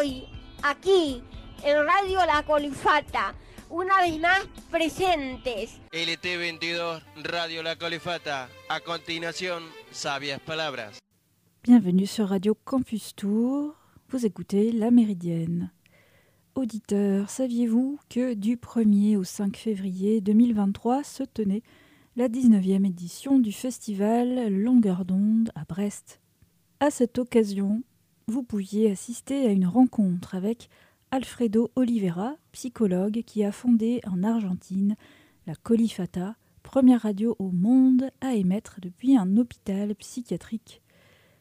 hoy, aquí, en Radio La Colifata, una vez más presentes. LT22, Radio La Colifata. A continuación, sabias palabras. Bienvenue sur Radio Campus Tour. Vous écoutez La Méridienne. Auditeurs, saviez-vous que du 1er au 5 février 2023 se tenait la 19e édition du festival Longueur d'onde à Brest? À cette occasion, vous pouviez assister à une rencontre avec Alfredo Oliveira, psychologue qui a fondé en Argentine la Colifata, première radio au monde à émettre depuis un hôpital psychiatrique.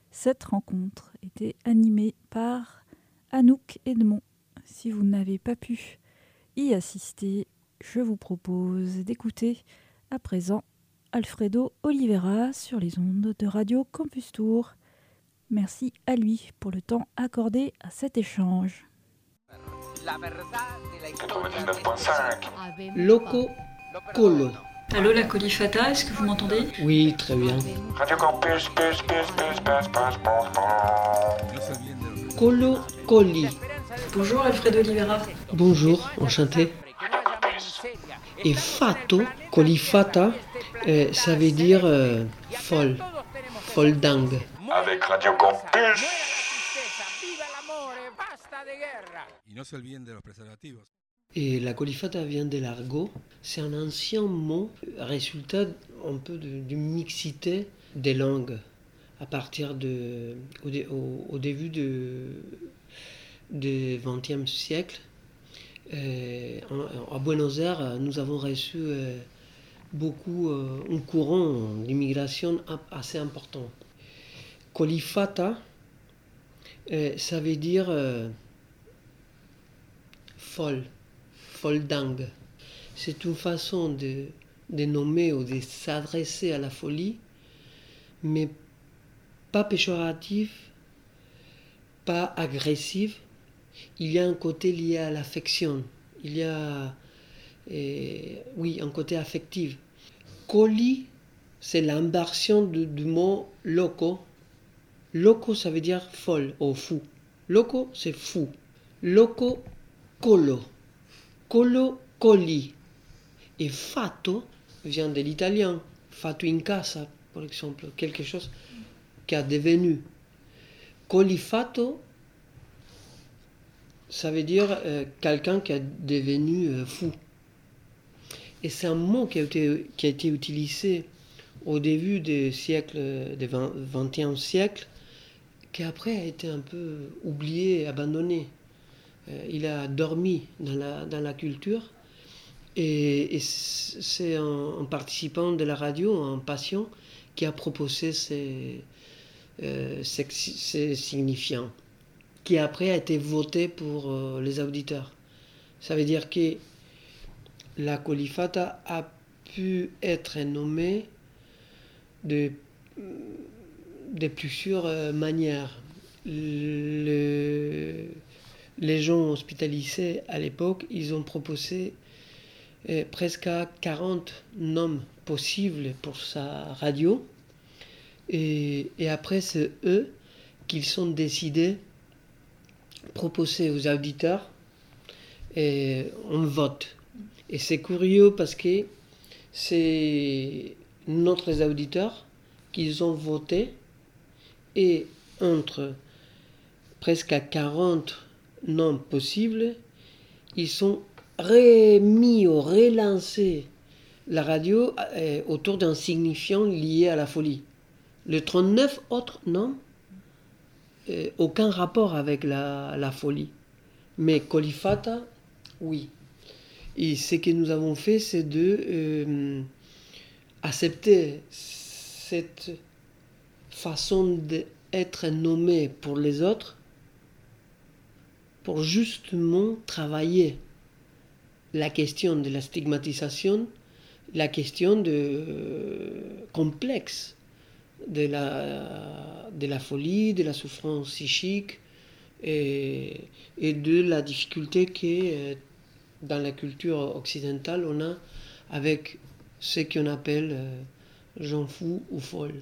Cette rencontre était animée par Anouk Edmond. Si vous n'avez pas pu y assister, je vous propose d'écouter à présent Alfredo Oliveira sur les ondes de Radio Campus Tour. Merci à lui pour le temps accordé à cet échange. 99.5 Loco Colo. Allô la Colifata, est-ce que vous m'entendez? Oui, très bien. Radio Campus, pus, pus. Colo Coli. Bonjour Alfredo Oliveira. Bonjour, enchanté. Et fato, colifata, euh, ça veut dire euh, folle, folle dingue. Avec Radio Campus. Y no se olviden de los preservativos. Et la colifata vient de l'argot. C'est un ancien mot, résultat un peu de- d'une mixité des langues à partir de, au, dé- au- au début de, du XXe siècle. euh, en- à Buenos Aires, nous avons reçu euh, beaucoup, euh, un courant d'immigration assez important. Colifata, euh, ça veut dire euh, folle, folle dingue. C'est une façon de, nommer ou de s'adresser à la folie, mais pas péjorative, pas agressive. Il y a un côté lié à l'affection. Il y a, euh, oui, un côté affectif. Coli, c'est l'inversion du mot loco. Loco, ça veut dire folle ou fou. Loco, c'est fou. Loco, colo. Colo, coli. Et fato vient de l'italien. Fato in casa, par exemple. Quelque chose qui a devenu. Colifato, ça veut dire euh, quelqu'un qui a devenu euh, fou. Et c'est un mot qui a été, qui a utilisé au début du siècle, du XXe siècle, qui après a été un peu oublié, abandonné. Euh, il a dormi dans la, dans la culture. Et, c'est un, participant de la radio, un patient, qui a proposé ces, euh, signifiants, qui après a été voté pour euh, les auditeurs. Ça veut dire que la colifata a pu être nommée de, de plusieurs euh, manières. Le- les gens hospitalisés à l'époque, ils ont proposé euh, presque à 40 noms possibles pour sa radio. Et, après, c'est eux qui sont décidés proposer aux auditeurs et on vote. Et c'est curieux parce que c'est notre auditeurs qui ont voté et entre presque à 40 noms possibles, ils sont remis ou relancés la radio autour d'un signifiant lié à la folie. Les 39 autres noms, euh, aucun rapport avec la, la folie. Mais Colifata, oui. Et ce que nous avons fait, c'est de euh, accepter cette façon d'être nommé pour les autres pour justement travailler la question de la stigmatisation, la question de, euh, complexe de la, de la folie, de la souffrance psychique et, de la difficulté que euh, dans la culture occidentale on a avec ce qu'on appelle euh, gens fous ou folles.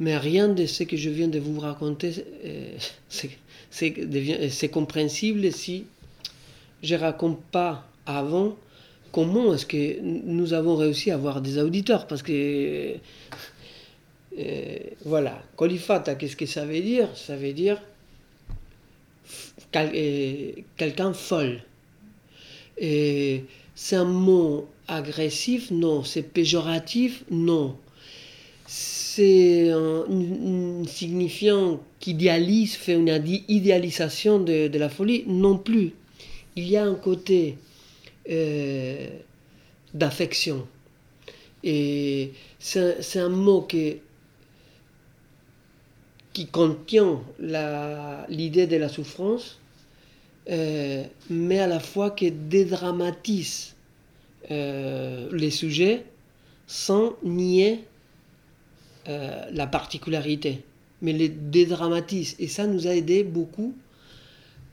Mais rien de ce que je viens de vous raconter, euh, c'est- c'est compréhensible si je raconte pas avant comment est-ce que nous avons réussi à avoir des auditeurs. Parce que, euh, voilà, colifata, qu'est-ce que ça veut dire? Ça veut dire quel- euh, quelqu'un folle. Et c'est un mot agressif? Non. C'est péjoratif? Non. C'est un, signifiant qui idéalise, fait une idéalisation de, la folie Non plus. Il y a un côté euh, d'affection. Et c'est un- mot que, qui contient l'idée de la souffrance, euh, mais à la fois qui dédramatise euh, les sujets sans nier euh, la particularité, mais les dédramatise. Et ça nous a aidé beaucoup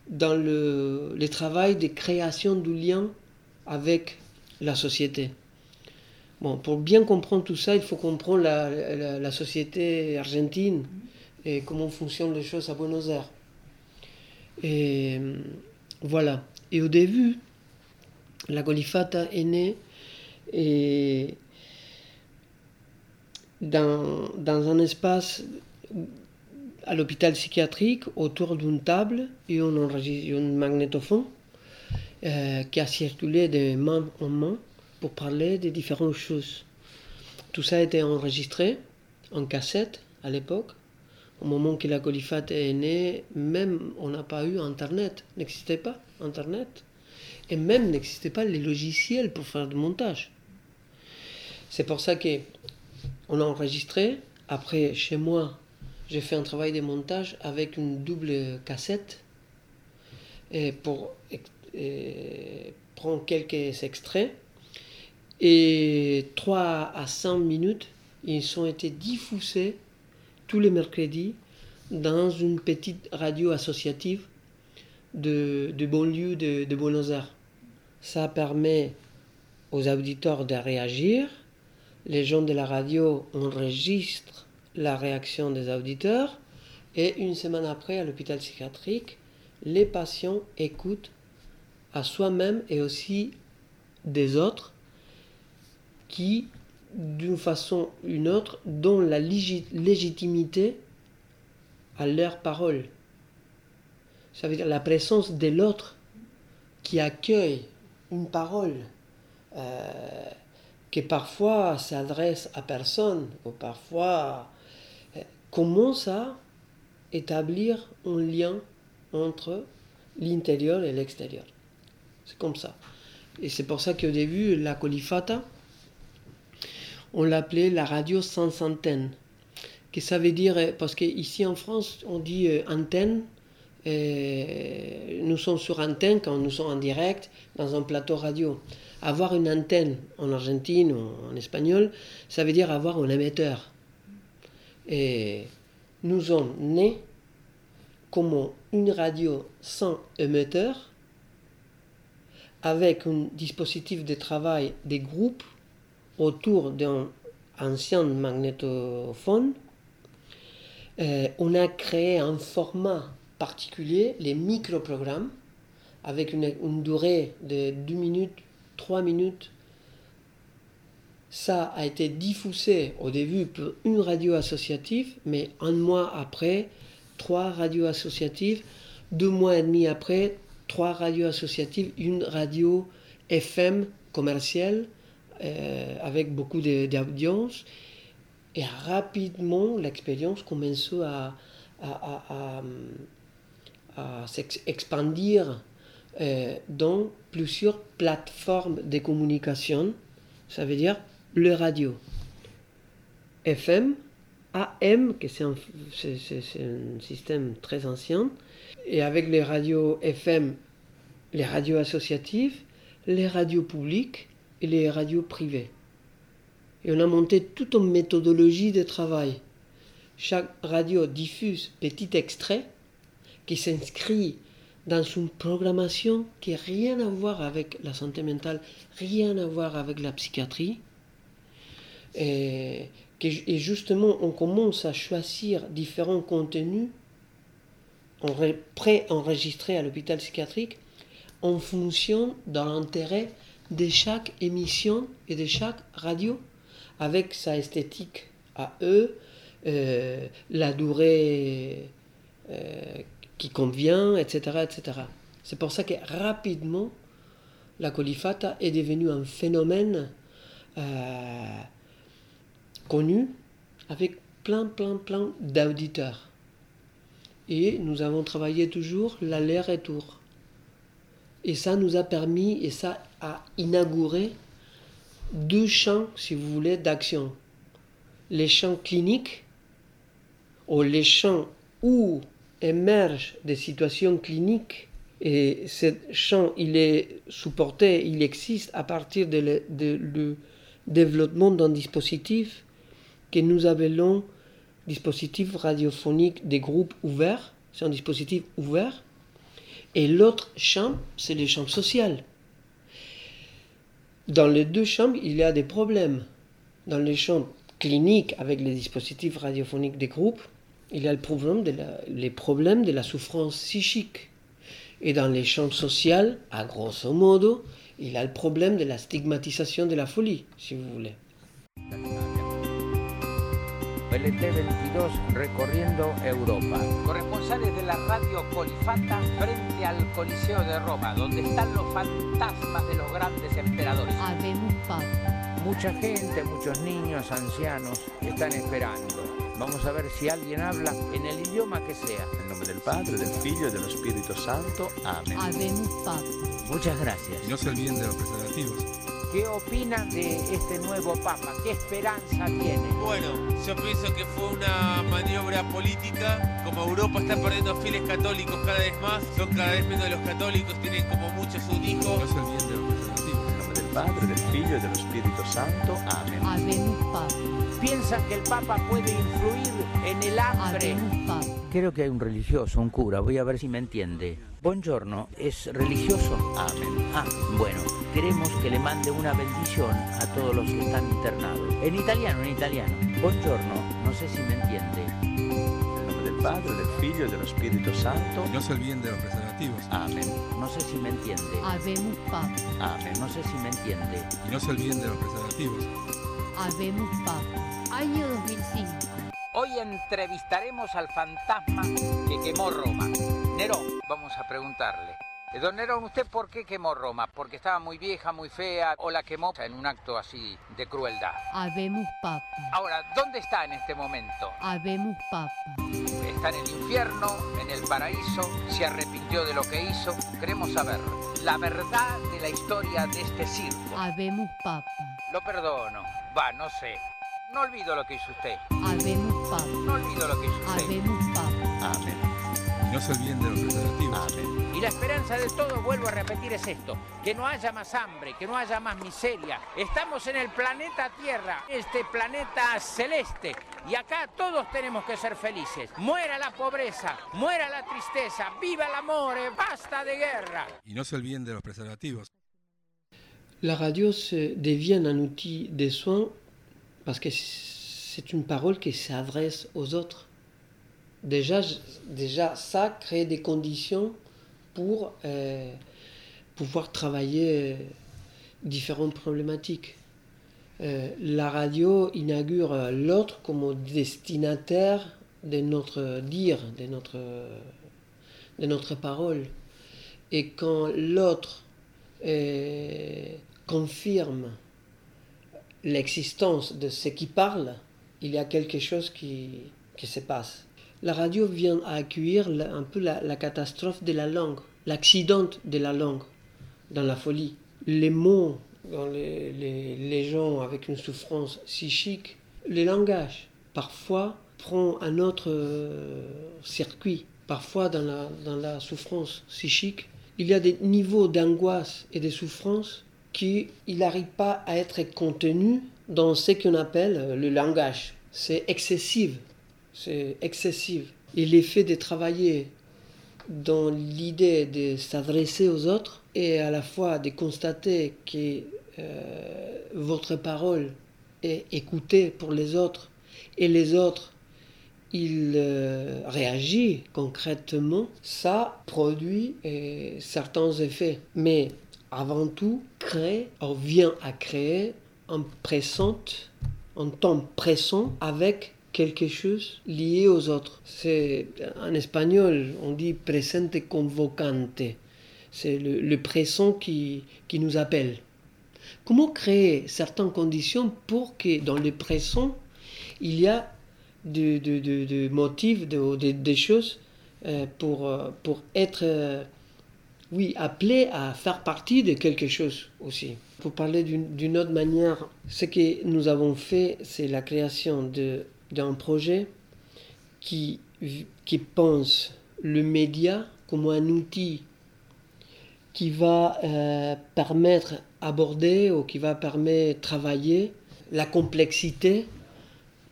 dans le, travail de création du lien avec la société. Bon, pour bien comprendre tout ça, il faut comprendre la, la- la société argentine et comment fonctionnent les choses à Buenos Aires. Et euh, voilà. Et au début, la Golifata est née et dans, dans un espace à l'hôpital psychiatrique autour d'une table et on enregistre un magnétophone euh, qui a circulé de main en main pour parler de différentes choses. Tout ça a été enregistré en cassette à l'époque. Au moment que la Colifate est née, même on n'a pas eu Internet, n'existait pas Internet. Et même n'existait pas les logiciels pour faire du montage. C'est pour ça que on a enregistré. Après, chez moi, j'ai fait un travail de montage avec une double cassette et pour prendre quelques extraits. Et 3 à 5 minutes, ils ont été diffusés tous les mercredis dans une petite radio associative de, de banlieue de, de Buenos Aires. Ça permet aux auditeurs de réagir. Les gens de la radio enregistrent la réaction des auditeurs. Et une semaine après, à l'hôpital psychiatrique, les patients écoutent à soi-même et aussi des autres qui, d'une façon ou une autre, donnent la légit- légitimité à leurs paroles. Ça veut dire la présence de l'autre qui accueille une parole euh, parfois s'adresse à personne, ou parfois euh, commence à établir un lien entre l'intérieur et l'extérieur. C'est comme ça. Et c'est pour ça qu'au début, la colifata, on l'appelait la radio sans antenne. Que ça veut dire, euh, parce qu'ici en France, on dit euh, antenne, euh, nous sommes sur antenne quand nous sommes en direct dans un plateau radio. Avoir une antenne en Argentine ou en espagnol, ça veut dire avoir un émetteur. Et nous sommes nés comme une radio sans émetteur, avec un dispositif de travail des groupes autour d'un ancien magnétophone. Euh, on a créé un format particulier, les microprogrammes, avec une, une durée de 2 minutes, 3 minutes. Ça a été diffusé au début pour une radio associative, mais un mois après, trois radios associatives, deux mois et demi après, trois radios associatives, une radio FM commerciale euh, avec beaucoup d'audience. Et rapidement, l'expérience commence à, s'expandir dans plusieurs plateformes de communication. Ça veut dire le radio. FM, AM, que c'est un système très ancien, et avec les radios FM, les radios associatives, les radios publiques et les radios privées. Et on a monté toute une méthodologie de travail. Chaque radio diffuse petit extrait qui s'inscrit dans une programmation qui n'a rien à voir avec la santé mentale, rien à voir avec la psychiatrie, et justement, on commence à choisir différents contenus enre- pré-enregistrés à l'hôpital psychiatrique en fonction de l'intérêt de chaque émission et de chaque radio, avec sa esthétique à eux, euh, la durée euh, qui convient, etc. C'est pour ça que rapidement, la colifata est devenue un phénomène euh, connu avec plein, plein, plein d'auditeurs. Et nous avons travaillé toujours l'aller-retour. Et ça nous a permis, et ça a inauguré deux champs, si vous voulez, d'action. Les champs cliniques, ou les champs où émergent des situations cliniques. Et ce champ, il est supporté, il existe à partir de le, de le développement d'un dispositif que nous appelons dispositif radiophonique des groupes ouverts. C'est un dispositif ouvert. Et l'autre champ, c'est le champ social. Dans les deux champs, il y a des problèmes. Dans les champs cliniques, avec les dispositifs radiophoniques des groupes, il y a le problème de la, les problèmes de la souffrance psychique. Et dans les champs sociaux, à grosso modo, il y a le problème de la stigmatisation de la folie, si vous voulez. LT22 recorriendo Europa. Corresponsales de la radio Colifata frente al Coliseo de Roma, donde están los fantasmas de los grandes emperadores. Mucha gente, muchos niños, ancianos están esperando. Vamos a ver si alguien habla en el idioma que sea. Nel nome del Padre, del Figlio e dello Spirito Santo. Amen. Habemos Papa. Muchas gracias. Y no se olviden de los preservativos. ¿Qué opinan de este nuevo Papa? ¿Qué esperanza tiene? Bueno, yo pienso que fue una maniobra política. Como Europa está perdiendo fieles católicos cada vez más, son cada vez menos los católicos, tienen como muchos un Y hijo. no se olviden de los preservativos. Nel nome del Padre, del Figlio e dello Spirito Santo. Amen. Habemos Papa. ¿Piensan que el Papa puede influir en el hambre? Creo que hay un religioso, un cura, voy a ver si me entiende. Buongiorno, ¿es religioso? Amen. Ah, bueno, queremos que le mande una bendición a todos los que están internados. En italiano, en italiano. Buongiorno, no sé si me entiende. Nel nome del Padre, del Figlio e dello Spirito Santo. Y no se olviden de los preservativos. Amen. No sé si me entiende. Habemos. Amen. No sé si me entiende. Y no se olviden de los preservativos. Habemos Papa. Año 2005. Hoy entrevistaremos al fantasma que quemó Roma. Nerón, vamos a preguntarle. Eh, Don Nerón, ¿usted por qué quemó Roma? ¿Porque estaba muy vieja, muy fea o la quemó en un acto así de crueldad? Habemos Papa. Ahora, ¿dónde está en este momento? Habemos Papa. ¿Está en el infierno, en el paraíso? ¿Se arrepintió de lo que hizo? Queremos saber la verdad de la historia de este circo. Habemos Papa. Lo perdono. Va, no sé. No olvido lo que hizo usted. Habemos. No olvido lo que hizo usted. Habemos Papa. Amen. Y no se olviden de los preservativos. Amen. Y la esperanza de todo, vuelvo a repetir, es esto, que no haya más hambre, que no haya más miseria. Estamos en el planeta Tierra, este planeta celeste, y acá todos tenemos que ser felices. Muera la pobreza, muera la tristeza, viva el amor, eh, basta de guerra. Y no se olviden de los preservativos. La radio devient un outil de soins parce que c'est une parole qui s'adresse aux autres. Déjà, déjà ça crée des conditions pour euh, pouvoir travailler euh, différentes problématiques. Euh, la radio inaugure l'autre comme destinataire de notre dire, de notre, de notre parole. Et quand l'autre confirme l'existence de ce qui parle, il y a quelque chose qui, qui se passe. La radio vient à accueillir un peu la, catastrophe de la langue, l'accident de la langue dans la folie. Les mots dans les, les- les gens avec une souffrance psychique, le langage, parfois prend un autre euh, circuit. Parfois dans la, dans la souffrance psychique, il y a des niveaux d'angoisse et de souffrance qui il n'arrive pas à être contenu dans ce qu'on appelle le langage. C'est excessif. C'est excessif. Et l'effet de travailler dans l'idée de s'adresser aux autres et à la fois de constater que euh, votre parole et écouter pour les autres et les autres ils euh, réagissent concrètement, ça produit euh, certains effets. Mais avant tout, créer, on vient à créer un présent, un temps présent avec quelque chose lié aux autres. C'est en espagnol, on dit presente convocante. C'est le, le présent qui, qui nous appelle. Comment créer certaines conditions pour que dans le présent, il y a de, de, de, de motifs, de, de- des choses euh, pour, euh, pour être, euh, oui, appelé à faire partie de quelque chose aussi. Pour parler d'une autre manière, ce que nous avons fait, c'est la création d'un projet qui, qui pense le média comme un outil qui va permettre aborder ou qui va permettre travailler la complexité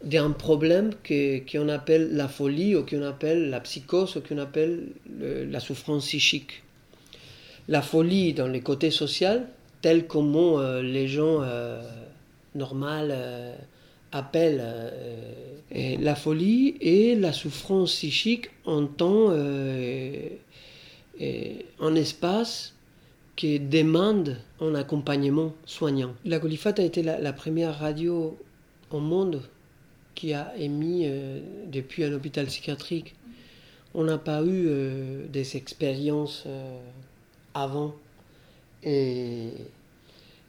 d'un problème qu'on appelle la folie ou qu'on appelle la psychose ou qu'on appelle le- la souffrance psychique. La folie dans le côté social, tel comment euh, les gens euh, normaux euh, appellent euh, la folie et la souffrance psychique en et un espace qui demande un accompagnement soignant. La Colifate a été la première radio au monde qui a émis euh, depuis un hôpital psychiatrique. On n'a pas eu euh, des expériences euh, avant.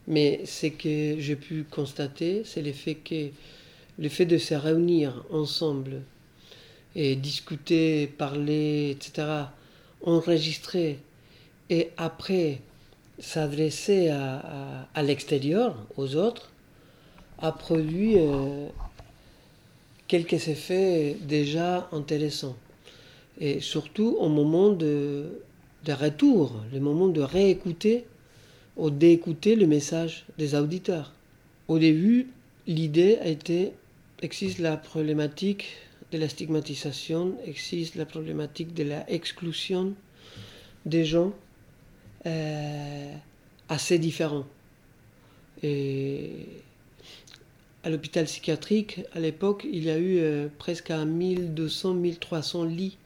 Mais ce que j'ai pu constater, c'est le fait que le fait de se réunir ensemble et discuter, parler, etc., enregistrer et après s'adresser à, à- l'extérieur, aux autres, a produit quelques effets déjà intéressants. Et surtout au moment de, de retour, le moment de réécouter ou d'écouter le message des auditeurs. Au début, l'idée a été, existe la problématique de la stigmatisation, existe la problématique de la exclusion des gens euh, assez différents. Et à l'hôpital psychiatrique, à l'époque, il y a eu euh, presque à 1200-1300 lits.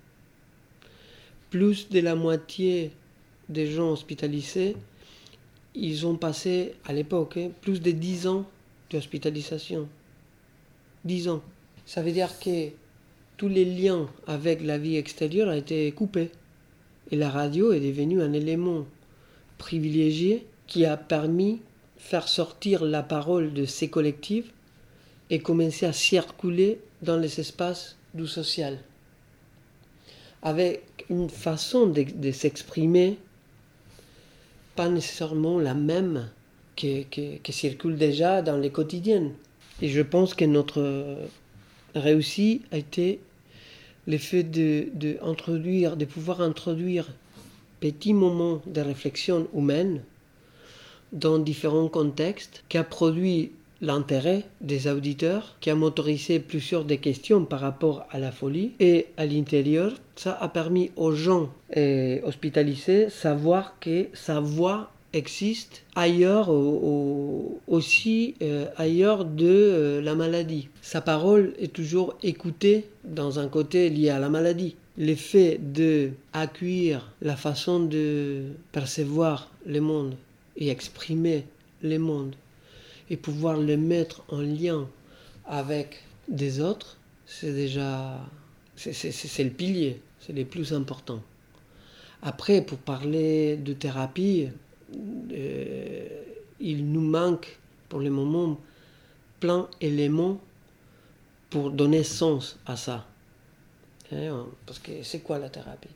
Plus de la moitié des gens hospitalisés, ils ont passé, à l'époque, hein, plus de 10 ans d'hospitalisation. 10 ans. Ça veut dire que tous les liens avec la vie extérieure ont été coupés. Et la radio est devenue un élément privilégié qui a permis faire sortir la parole de ces collectifs et commencer à circuler dans les espaces du social. Avec une façon de, s'exprimer pas nécessairement la même que, que, que circule déjà dans les quotidiennes. Et je pense que notre réussite a été le fait de, de, introduire, de pouvoir introduire petits moments de réflexion humaine dans différents contextes qui a produit l'intérêt des auditeurs, qui a motorisé plusieurs des questions par rapport à la folie. Et à l'intérieur, ça a permis aux gens euh, hospitalisés savoir que sa voix existe ailleurs, au- au- aussi euh, ailleurs de euh, la maladie. Sa parole est toujours écoutée dans un côté lié à la maladie. L'effet de accueillir la façon de percevoir le monde et exprimer le monde et pouvoir le mettre en lien avec des autres, c'est déjà c'est- le pilier, c'est le plus important. Après, pour parler de thérapie, euh, il nous manque pour le moment plein d'éléments pour donner sens à ça. Hein, Parce que c'est quoi la thérapie?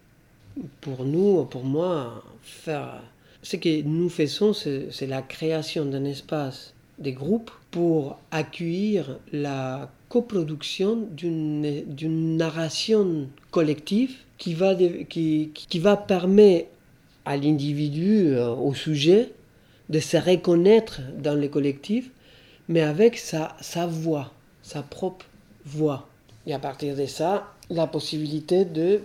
Pour nous, pour moi, faire ce que nous faisons, c'est la création d'un espace des groupes pour accueillir la coproduction d'une narration collective qui va, qui, qui va permettre à l'individu, euh, au sujet, de se reconnaître dans le collectif, mais avec sa, sa voix, sa propre voix. Et à partir de ça, la possibilité de,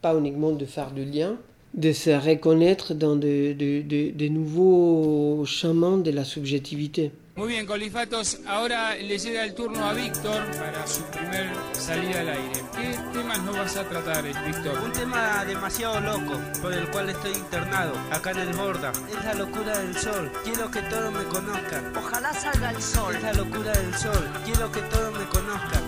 pas uniquement de faire du lien, de se reconnaître dans de, de- de- de nouveaux chemins de la subjectivité. Muy bien, Colifatos, ahora le llega el turno a Víctor para su primer salida al aire. ¿Qué temas nos vas a tratar, Víctor? Un tema demasiado loco, por el cual estoy internado, acá en el Borda. Es la locura del sol, quiero que todos me conozcan. Ojalá salga el sol. Es la locura del sol, quiero que todos me conozcan.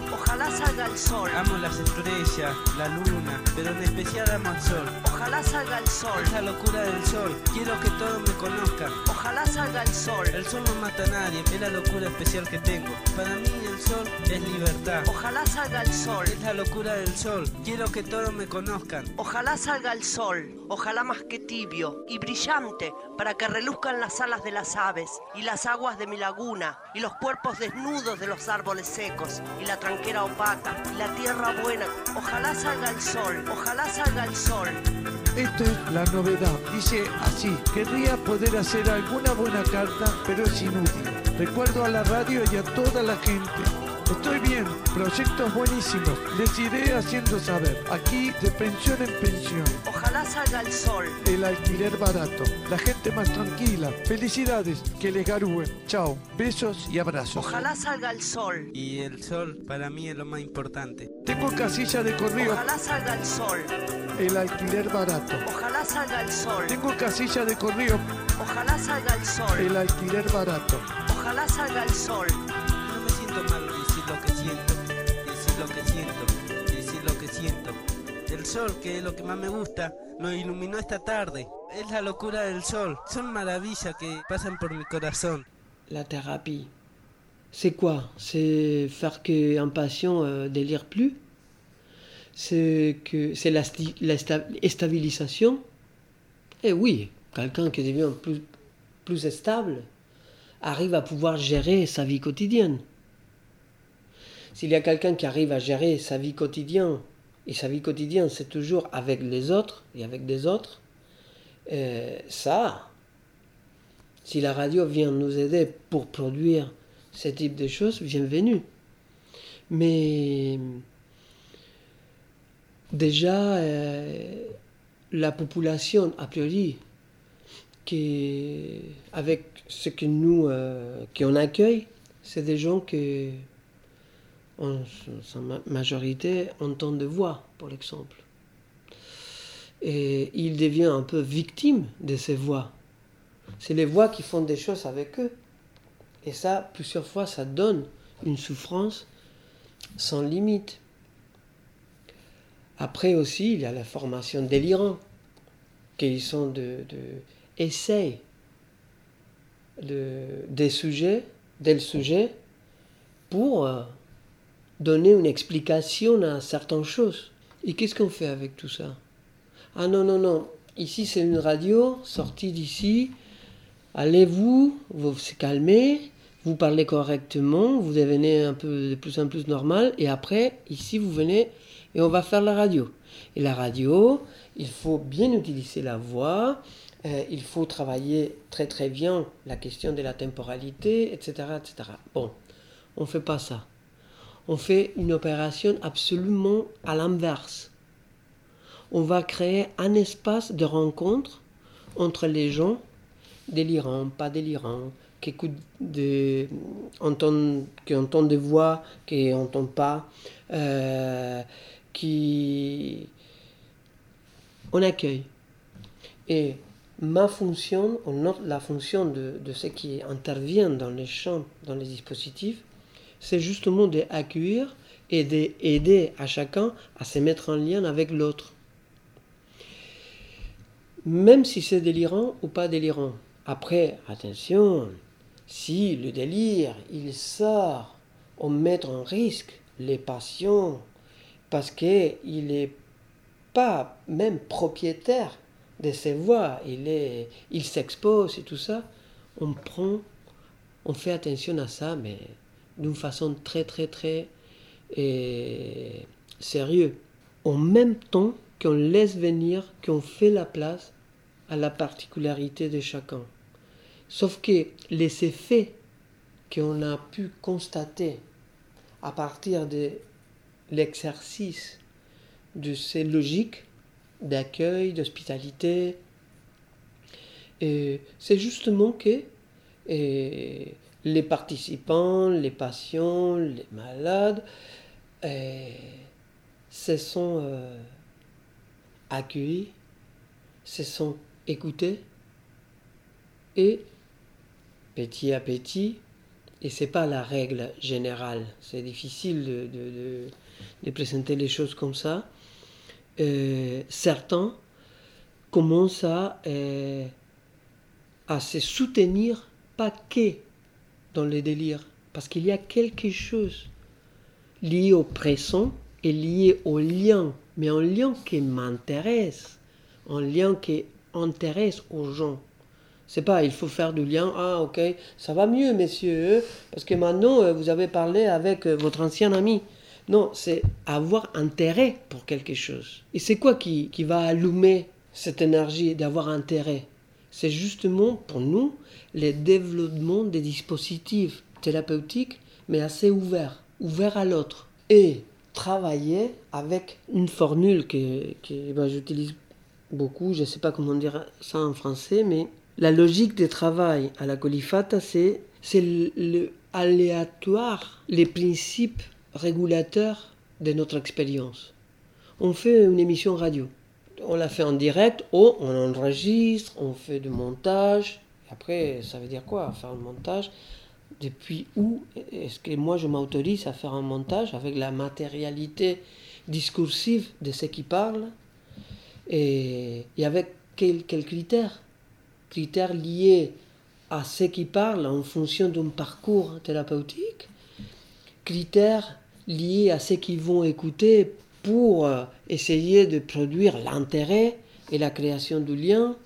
Ojalá salga el sol. Amo las estrellas, la luna, pero en especial amo el sol. Ojalá salga el sol. Es la locura del sol, quiero que todos me conozcan. Ojalá salga el sol. El sol no mata a nadie, es la locura especial que tengo. Para mí el sol es libertad. Ojalá salga el sol. Es la locura del sol, quiero que todos me conozcan. Ojalá salga el sol. Ojalá más que tibio y brillante para que reluzcan las alas de las aves y las aguas de mi laguna y los cuerpos desnudos de los árboles secos y la tranquera opaca y la tierra buena. Ojalá salga el sol. Ojalá salga el sol. Esto es la novedad. Dice así, querría poder hacer alguna buena carta, pero es inútil. Recuerdo a la radio y a toda la gente. Estoy bien, proyectos buenísimos. Les iré haciendo saber. Aquí de pensión en pensión. Ojalá salga el sol. El alquiler barato. La gente más tranquila. Felicidades. Que les garúen. Chao. Besos y abrazos. Ojalá salga el sol. Y el sol para mí es lo más importante. Tengo casilla de correo. Ojalá salga el sol. El alquiler barato. Ojalá salga el sol. Tengo casilla de correo. Ojalá salga el sol. El alquiler barato. Ojalá salga el sol. No me siento mal sol, que es lo que más me gusta, nos iluminó esta tarde. Es la locura del sol. Son maravillas que pasan por mi corazón. La thérapie, c'est quoi? C'est faire qu'un patient euh, délire plus? C'est que c'est la, sti- la sta- stabilisation? Eh oui, quelqu'un qui devient plus, plus stable arrive à pouvoir gérer sa vie quotidienne. S'il y a quelqu'un qui arrive à gérer sa vie quotidienne, et sa vie quotidienne c'est toujours avec les autres et avec des autres, euh, ça, si la radio vient nous aider pour produire ce type de choses, bienvenue. Mais déjà, euh, la population, a priori, qui, avec ce que nous euh, qu'on accueille, c'est des gens que, en sa ma- majorité, entendent de voix, par exemple. Et ils deviennent un peu victimes de ces voix. C'est les voix qui font des choses avec eux. Et ça, plusieurs fois, ça donne une souffrance sans limite. Après aussi, il y a la formation délirante, qui sont de, de, des sujets, des sujets, pour euh, donner une explication à certaines choses. Et qu'est-ce qu'on fait avec tout ça? Ah non, non, non, ici c'est une radio, sortie d'ici, allez-vous, vous vous calmez, vous parlez correctement, vous devenez un peu de plus en plus normal, et après, ici, vous venez et on va faire la radio. Et la radio, il faut bien utiliser la voix, euh, il faut travailler très très bien la question de la temporalité, etc. etc. Bon, on ne fait pas ça. On fait une opération absolument à l'inverse. On va créer un espace de rencontre entre les gens délirants, pas délirants, qui écoutent entendent, des voix, qui n'entendent pas, euh, qui... On accueille. Et ma fonction, la fonction de, de ceux qui interviennent dans les champs, dans les dispositifs, c'est justement d'accueillir et d'aider à chacun à se mettre en lien avec l'autre. Même si c'est délirant ou pas délirant. Après, attention, si le délire, il sort au mettre en risque les patients parce qu'il n'est pas même propriétaire de ses voix, il, il s'expose et tout ça, on prend, on fait attention à ça, mais d'une façon très très très euh, sérieuse. En même temps qu'on laisse venir, qu'on fait la place à la particularité de chacun. Sauf que les effets qu'on a pu constater à partir de l'exercice de ces logiques d'accueil, d'hospitalité, et c'est justement que et les participants, les patients, les malades se sont euh, accueillis, se sont écoutés et petit à petit, et c'est pas la règle générale, c'est difficile de, de- de- présenter les choses comme ça, euh, certains commencent à, euh, se soutenir, pas dans le délire, parce qu'il y a quelque chose lié au présent et lié au lien, mais un lien qui m'intéresse, un lien qui intéresse aux gens. C'est pas, il faut faire du lien, ah ok, ça va mieux messieurs, parce que maintenant euh, vous avez parlé avec euh, votre ancien ami. Non, c'est avoir intérêt pour quelque chose. Et c'est quoi qui, qui va allumer cette énergie d'avoir intérêt? C'est justement pour nous le développement des dispositifs thérapeutiques, mais assez ouverts, ouverts à l'autre. Et travailler avec une formule que, ben, j'utilise beaucoup, je ne sais pas comment dire ça en français, mais la logique de travail à la colifata, c'est c'est le aléatoire, les principes régulateurs de notre expérience. On fait une émission radio. On la fait en direct, ou on enregistre, on fait du montage. Après, ça veut dire quoi Faire un montage? Depuis où est-ce que moi je m'autorise à faire un montage avec la matérialité discursive de ceux qui parlent? Et, avec quels quels critères Critères liés à ceux qui parlent en fonction d'un parcours thérapeutique? Critères liés à ceux qui vont écouter pour euh, essayer de produire l'intérêt et la création du lien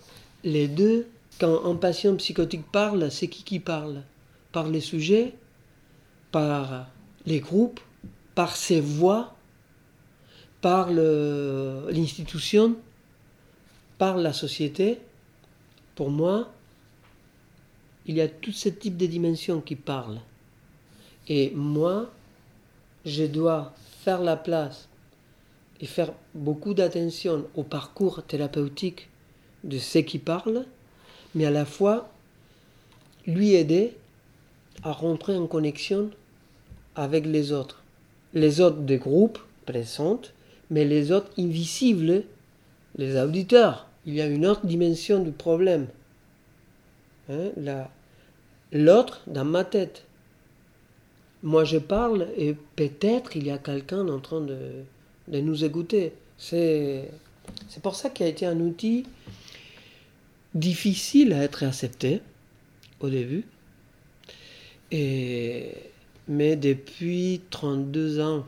Les deux, quand un patient psychotique parle, c'est qui qui parle? Par les sujets Par les groupes Par ses voix Par l'institution Par la société Pour moi, il y a tout ce type de dimensions qui parlent. Et moi, je dois faire la place faire beaucoup d'attention au parcours thérapeutique de ceux qui parlent, mais à la fois lui aider à rentrer en connexion avec les autres. Les autres des groupes présents, mais les autres invisibles, les auditeurs. Il y a une autre dimension du problème. Hein, la- L'autre dans ma tête. Moi je parle et peut-être il y a quelqu'un en train de, de nous écouter. C'est pour ça qu'il a été un outil difficile à être accepté au début. Et, mais depuis 32 ans,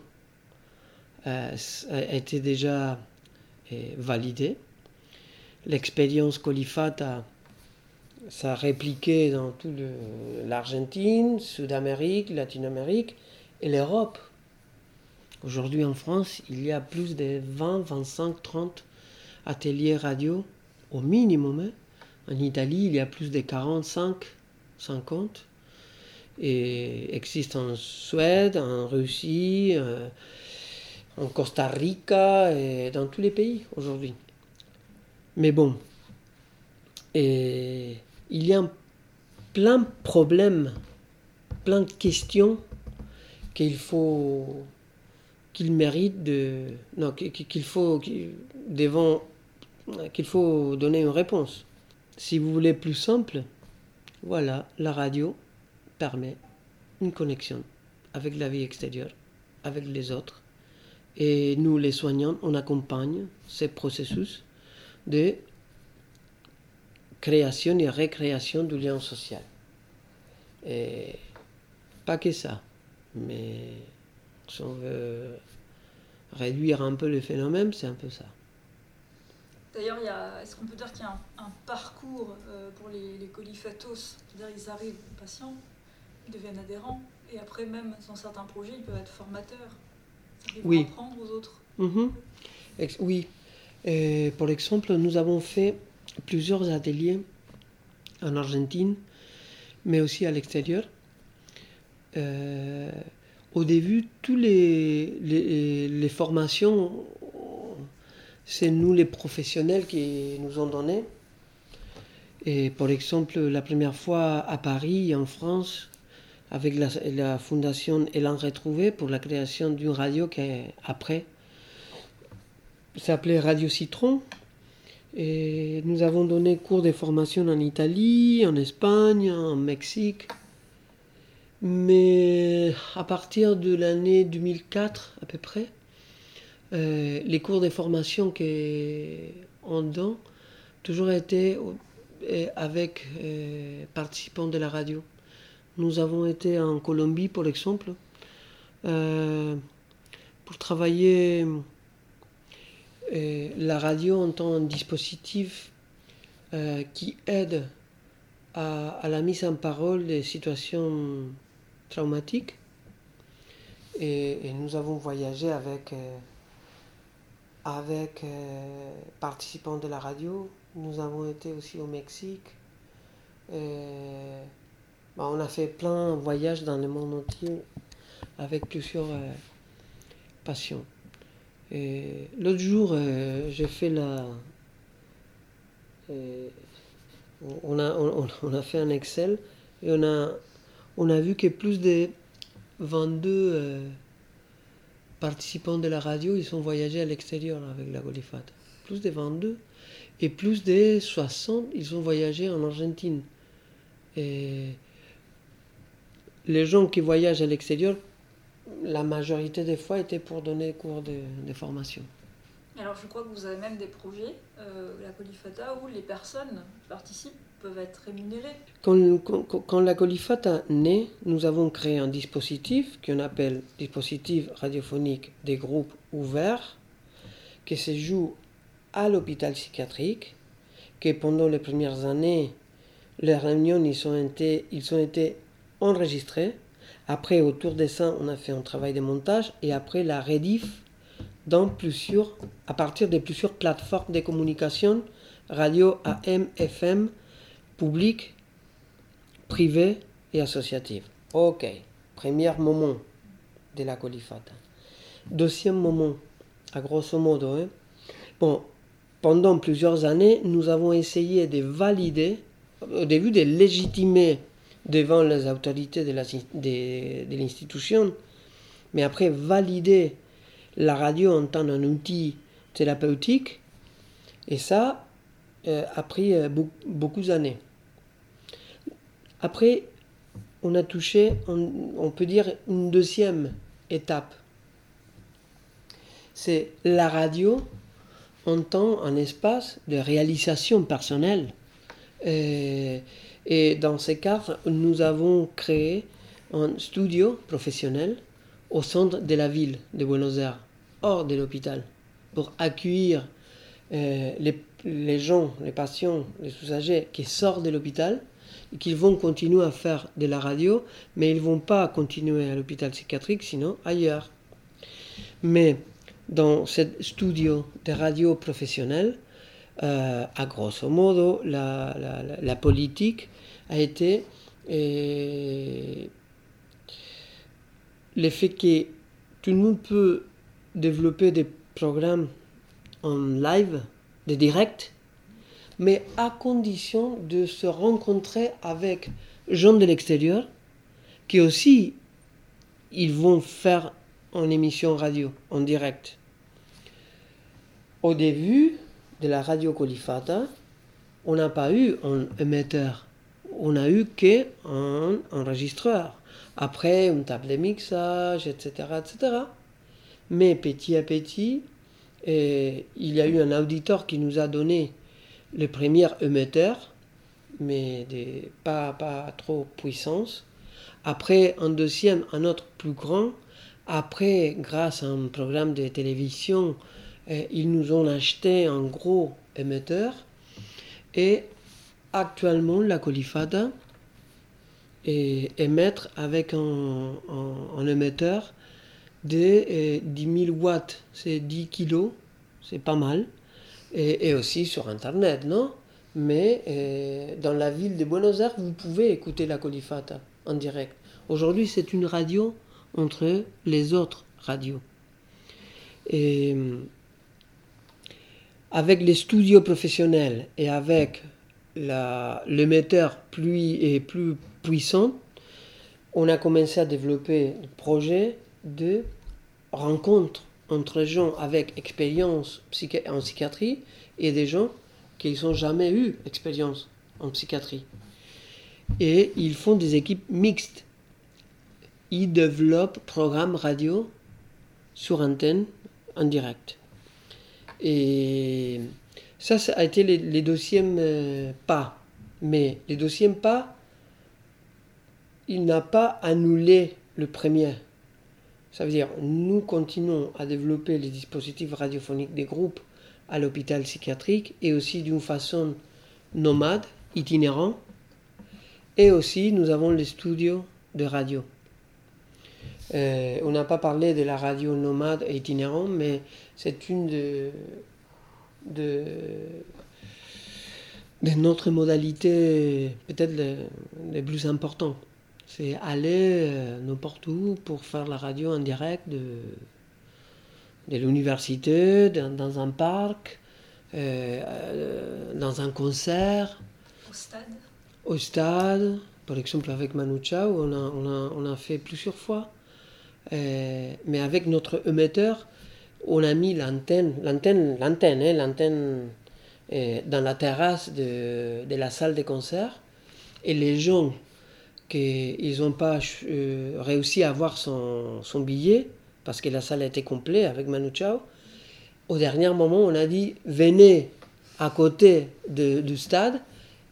euh, a été déjà euh, validé. L'expérience Colifata, ça a répliqué dans toute l'Argentine, Sud-Amérique, Latine-Amérique et l'Europe. Aujourd'hui en France, il y a plus de 20, 25, 30 ateliers radio au minimum. hein. En Italie, il y a plus de 45, 50. Et existe en Suède, en Russie, euh, en Costa Rica et dans tous les pays aujourd'hui. Mais bon, il y a plein de problèmes, plein de questions qu'il faut qu'il mérite de non qu'il faut devant qu'il faut donner une réponse. Si vous voulez plus simple, voilà, la radio permet une connexion avec la vie extérieure, avec les autres. Et nous, les soignants, on accompagne ce processus de création et récréation du lien social. Et pas que ça, mais si on veut réduire un peu le phénomène, c'est un peu ça. D'ailleurs, est-ce qu'on peut dire qu'il y a un, un parcours euh, pour les, les colifatos C'est-à-dire ils arrivent patients, ils deviennent adhérents, et après même dans certains projets, ils peuvent être formateurs. Ils Oui. apprendre aux autres. Ex- Oui. Euh, par exemple, nous avons fait plusieurs ateliers en Argentine, mais aussi à l'extérieur. Euh, au début, toutes les, les, formations, c'est nous les professionnels qui nous ont donné. Et par exemple, la première fois à Paris, en France, avec la, fondation Elan Retrouvé pour la création d'une radio qui après s'appelait Radio Citron. Et nous avons donné cours de formation en Italie, en Espagne, en Mexique. Mais à partir de l'année 2004 à peu près, euh, les cours de formation qu'on donne toujours été euh, avec euh, participants de la radio. Nous avons été en Colombie, par exemple, pour travailler la radio en tant que dispositif qui aide à la mise en parole des situations traumatiques. Et, nous avons voyagé avec, euh, avec euh, participants de la radio. Nous avons été aussi au Mexique. Bah, on a fait plein de voyages dans le monde entier avec plusieurs euh, passions. Et L'autre jour, j'ai fait la. on, a, on a fait un Excel et on a, on a vu que plus de 22 euh, participants de la radio, ils sont voyagés à l'extérieur avec la Golifate. Plus de 22. Et plus de 60, ils ont voyagé en Argentine. Et les gens qui voyagent à l'extérieur, la majorité des fois étaient pour donner cours de, formation. Alors je crois que vous avez même des projets, euh, la Colifata, où les personnes participent être rémunérées. Quand, la Colifata naît, nous avons créé un dispositif qu'on appelle dispositif radiophonique des groupes ouverts, qui se joue à l'hôpital psychiatrique, que pendant les premières années, les réunions ils ont été, ils été enregistrées. Après, autour de ça, on a fait un travail de montage et après la rediff dans plusieurs, à partir de plusieurs plateformes de communication, radio AM, FM, public, privé et associatif. Ok, premier moment de la colifata. Deuxième moment, à grosso modo, hein. bon, pendant plusieurs années, nous avons essayé de valider, au début de légitimer devant les autorités de l'institution, mais après valider la radio en tant qu'un outil thérapeutique, et ça euh, a pris euh, beau- beaucoup d'années. Après, on a touché, on, peut dire, une deuxième étape. C'est la radio en tant un espace de réalisation personnelle. Et dans ce cadre, nous avons créé un studio professionnel au centre de la ville de Buenos Aires, hors de l'hôpital, pour accueillir euh, les, les gens, les patients, les usagers qui sortent de l'hôpital et qui vont continuer à faire de la radio, mais ils ne vont pas continuer à l'hôpital psychiatrique, sinon ailleurs. Mais dans ce studio de radio professionnel, euh, à grosso modo, la, politique a été euh, le fait que tout le monde peut développer des programmes en live, de direct, mais à condition de se rencontrer avec gens de l'extérieur qui aussi ils vont faire une émission radio en direct. Au début de la radio Colifata, on n'a pas eu un émetteur, on a eu qu'un enregistreur. Après, une table de mixage, etc., etc. Mais petit à petit, eh, il y a eu un auditeur qui nous a donné le premier émetteur, mais des, pas, pas trop puissance. Après, un deuxième, un autre plus grand. Après, grâce à un programme de télévision, eh, ils nous ont acheté un gros émetteur. Et actuellement, la Colifada est avec un, émetteur de eh, 10 000 watts. C'est 10 kilos, c'est pas mal. Et, aussi sur Internet, non? Mais eh, dans la ville de Buenos Aires, vous pouvez écouter la Colifata en direct. Aujourd'hui, c'est une radio entre les autres radios. Et hum, avec les studios professionnels et avec l'émetteur plus et plus puissant, on a commencé à développer le projet de rencontre entre gens avec expérience en psychiatrie et des gens qui n'ont jamais eu expérience en psychiatrie. Et ils font des équipes mixtes. Ils développent programmes radio sur antenne en direct. Et ça, ça a été les, les deuxièmes euh, pas. Mais les deuxièmes pas, il n'a pas annulé le premier. Ça veut dire, nous continuons à développer les dispositifs radiophoniques des groupes à l'hôpital psychiatrique et aussi d'une façon nomade, itinérant. Et aussi, nous avons les studios de radio. Euh, on n'a pas parlé de la radio nomade et itinérant, mais c'est une de, de, de notre modalité peut-être les plus importantes. C'est aller euh, n'importe où pour faire la radio en direct de, de l'université, dans, dans un parc, euh, euh, dans un concert, Au stade au stade. Par exemple, avec Manu Chao, on a, on a, on a fait plusieurs fois. Euh, mais avec notre émetteur, on a mis l'antenne, l'antenne, l'antenne, hein, l'antenne euh, dans la terrasse de, de la salle de concert. Et les gens qui n'ont pas euh, réussi à avoir son, billet, parce que la salle était complète avec Manu Chao, au dernier moment, on a dit venez à côté du stade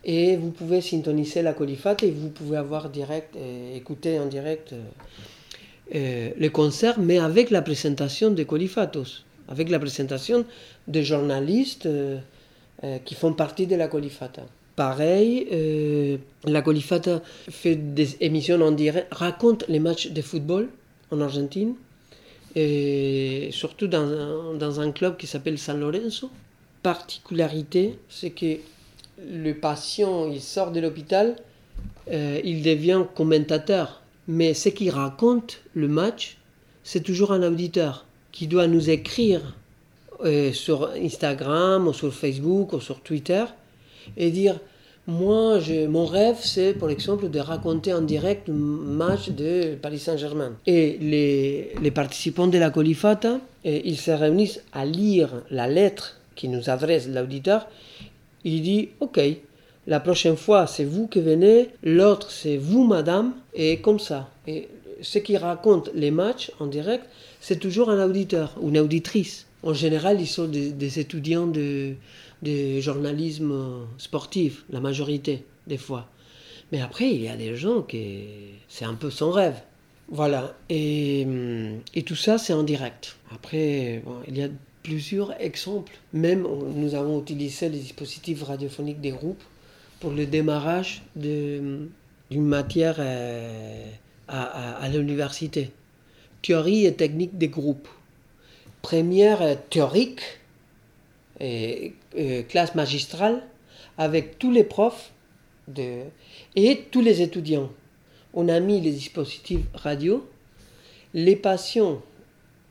et vous pouvez syntoniser la colifate et vous pouvez avoir direct, euh, écouter en direct euh, le concert, mais avec la présentation des colifatos, avec la présentation des journalistes qui font partie de la colifata. Pareil, euh, la colifata fait des émissions en direct, raconte les matchs de football en Argentine, et surtout dans un, dans un club qui s'appelle San Lorenzo. Particularité, c'est que le patient, il sort de l'hôpital, euh, il devient commentateur. Mais ce qui raconte le match, c'est toujours un auditeur qui doit nous écrire euh, sur Instagram ou sur Facebook ou sur Twitter et dire moi, je- mon rêve, c'est par exemple de raconter en direct le match de Paris Saint-Germain. Et les, les participants de la Colifata, ils se réunissent à lire la lettre qui nous adresse l'auditeur. Il dit Ok, la prochaine fois, c'est vous qui venez, l'autre, c'est vous, madame, et comme ça. Et ce qui raconte les matchs en direct, c'est toujours un auditeur ou une auditrice. En général, ils sont des étudiants de, de journalisme sportif, la majorité des fois. Mais après, il y a des gens qui... C'est un peu son rêve. Voilà. Et, et tout ça, c'est en direct. Après, il y a plusieurs exemples. Même, nous avons utilisé les dispositifs radiophoniques des groupes pour le démarrage d'une matière euh, à, à- l'université. Théorie et technique des groupes. Première euh, théorique, euh, classe magistrale, avec tous les profs et tous les étudiants. On a mis les dispositifs radio. Les patients,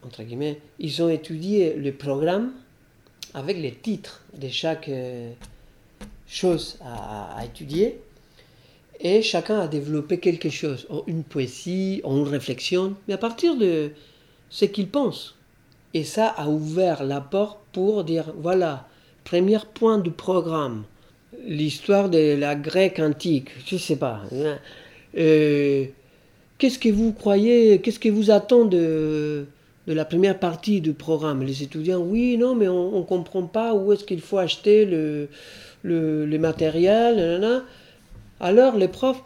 entre guillemets, ils ont étudié le programme avec les titres de chaque euh, chose à, à étudier. Et chacun a développé quelque chose, une poésie, une réflexion, mais à partir de ce qu'il pense. Et ça a ouvert la porte pour dire, voilà, premier point du programme, l'histoire de la grecque antique, je sais pas. hein. Euh, qu'est-ce que vous croyez, qu'est-ce que vous attend de, de la première partie du programme? Les étudiants, oui, non, mais on ne comprend pas où est-ce qu'il faut acheter le, le, matériel. Alors les profs,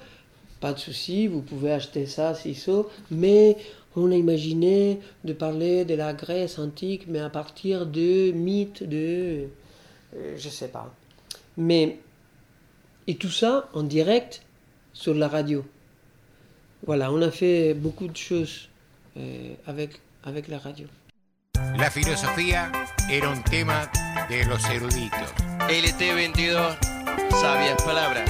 pas de souci, vous pouvez acheter ça, si ça, mais on a imaginé de parler de la Grèce antique, mais à partir de mythes de... euh, je sais pas. Mais... Et tout ça en direct sur la radio. Voilà, on a fait beaucoup de choses euh, avec, avec la radio. La filosofía era un tema de los eruditos. LT22, sabias palabras.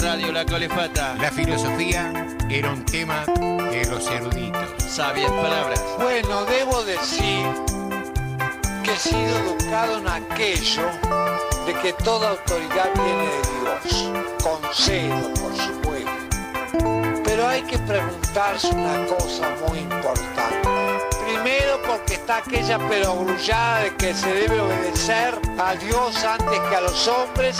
Radio La Colefata. La filosofía era un tema de los eruditos. Sabias palabras. Bueno, debo decir que he sido educado en aquello de que toda autoridad viene de Dios, con celo, por supuesto. Pero hay que preguntarse una cosa muy importante. Primero porque está aquella perogrullada de que se debe obedecer a Dios antes que a los hombres,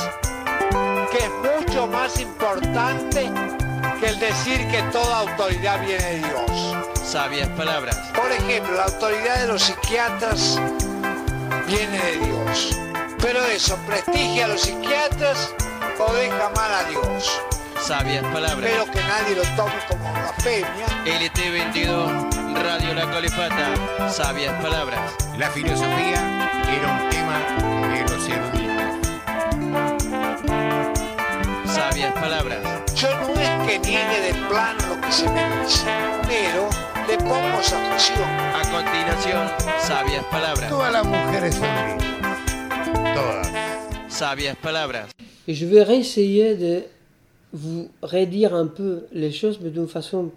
que es mucho más importante que el decir que toda autoridad viene de Dios. Sabias palabras. Por ejemplo, la autoridad de los psiquiatras viene de Dios. Pero eso, prestigia a los psiquiatras o deja mal a Dios. Sabias palabras. Espero que nadie lo tome como blasfemia. LT22, Radio La Colifata. Sabias palabras. La filosofía era un tema de los eruditos. Sabias palabras. Yo no es que niegue de plano lo que se me dice, pero le pongo. A continuación, sabias palabras. Todas las mujeres son lindas. Todas. Sabias palabras. Et je vais réessayer de vous redire un peu les choses, mais d'une façon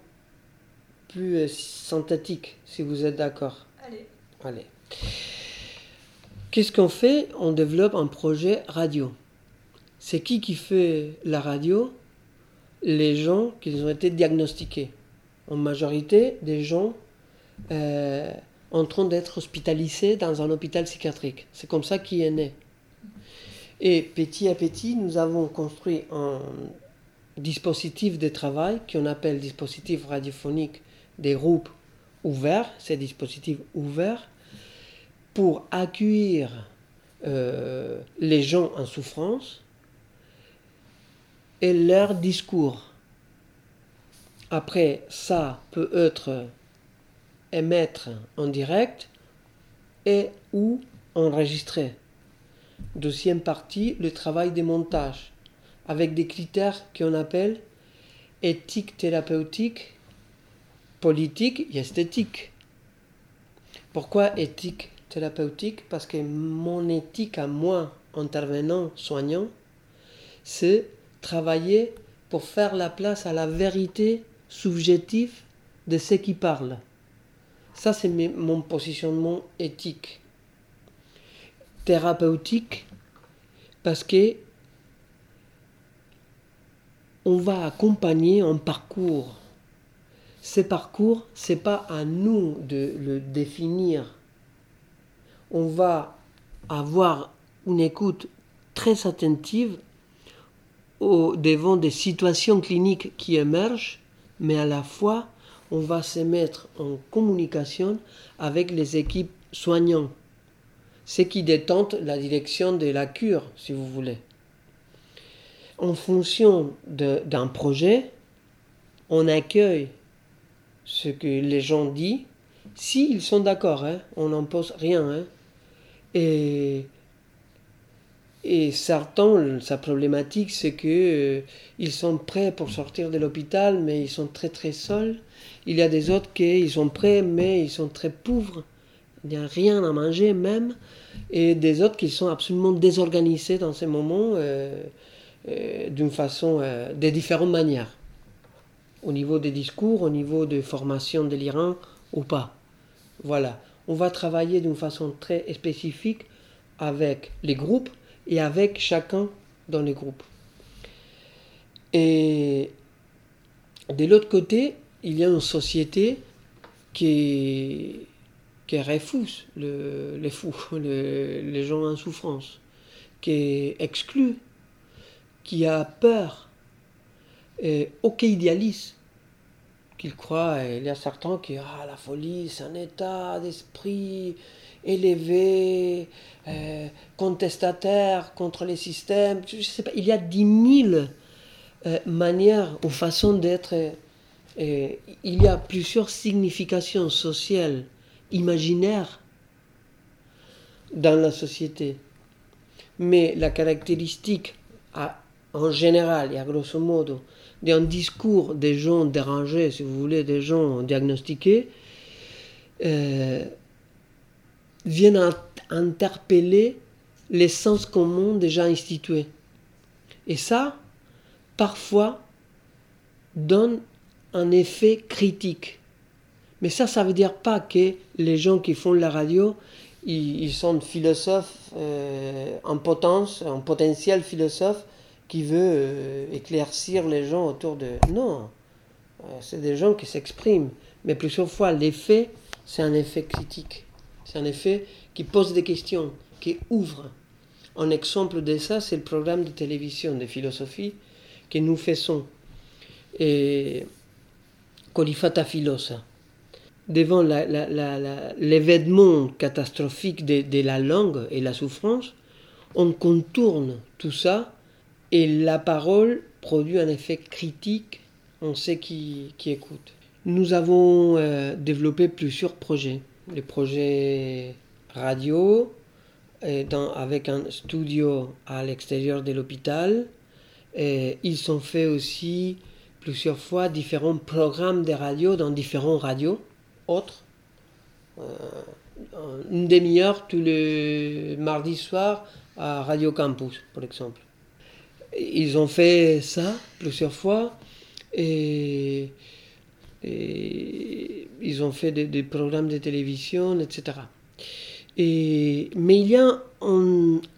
plus euh, synthétique, si vous êtes d'accord. Allez. Allez. Qu'est-ce qu'on fait? On développe un projet radio. C'est qui qui fait la radio? Les gens qui ont été diagnostiqués. En majorité, des gens euh, en train d'être hospitalisés dans un hôpital psychiatrique. C'est comme ça qu'il est né. Et petit à petit, nous avons construit un dispositif de travail qu'on appelle dispositif radiophonique des groupes ouverts, ces dispositifs ouverts, pour accueillir euh, les gens en souffrance et leur discours. Après, ça peut être émettre en direct et ou enregistré. Deuxième partie, le travail de montage, avec des critères qu'on appelle éthique thérapeutique, politique et esthétique. Pourquoi éthique thérapeutique? Parce que mon éthique à moi, intervenant, soignant, c'est travailler pour faire la place à la vérité subjective de ceux qui parlent. Ça, c'est mon positionnement éthique. Thérapeutique, parce que on va accompagner un parcours. Ce parcours, c'est pas à nous de le définir. On va avoir une écoute très attentive devant des situations cliniques qui émergent, mais à la fois, on va se mettre en communication avec les équipes soignantes, ce qui détente la direction de la cure, si vous voulez. En fonction d'un projet, on accueille ce que les gens disent, s'ils sont d'accord, hein, on n'impose rien. hein. Et certains, sa problématique, c'est que euh, ils sont prêts pour sortir de l'hôpital, mais ils sont très très seuls. Il y a des autres qui ils sont prêts, mais ils sont très pauvres. Il n'y a rien à manger même. Et des autres qui sont absolument désorganisés dans ces moments euh, euh, d'une façon, euh, de différentes manières. Au niveau des discours, au niveau de formation délirant ou pas. Voilà. On va travailler d'une façon très spécifique avec les groupes et avec chacun dans les groupes. Et de l'autre côté, il y a une société qui, qui refuse le- les fous, le- les gens en souffrance, qui exclut, qui a peur, et aucun idéaliste qu'il croit, il y a certains qui ah la folie c'est un état d'esprit élevé, euh, contestataire contre les systèmes, je sais pas, il y a dix mille euh, manières ou façons d'être, euh, et il y a plusieurs significations sociales, imaginaires dans la société. Mais la caractéristique en général et à grosso modo d'un discours des gens dérangés, si vous voulez, des gens diagnostiqués, euh, viennent in- interpeller les sens communs déjà institués. Et ça, parfois, donne un effet critique. Mais ça, ça veut dire pas que les gens qui font la radio, ils, ils sont philosophes euh, en potence, en potentiel philosophe qui veut euh, éclaircir les gens autour de... Non, Euh, c'est des gens qui s'expriment. Mais plusieurs fois, l'effet, c'est un effet critique. C'est un effet qui pose des questions, qui ouvre. Un exemple de ça, c'est le programme de télévision de philosophie que nous faisons. Et Colifata Filosa. Devant l'événement catastrophique de, la langue et la souffrance, on contourne tout ça et la parole produit un effet critique on sait qui, qui écoute. Nous avons euh, développé plusieurs projets. Les projets radio, avec un studio à l'extérieur de l'hôpital. Ils ont fait aussi plusieurs fois différents programmes de radio dans différents radios autres. Euh, une demi-heure tous les mardis soirs à Radio Campus, par exemple. Ils ont fait ça plusieurs fois et, ils ont fait des, programmes de télévision, etc. Et, mais il y a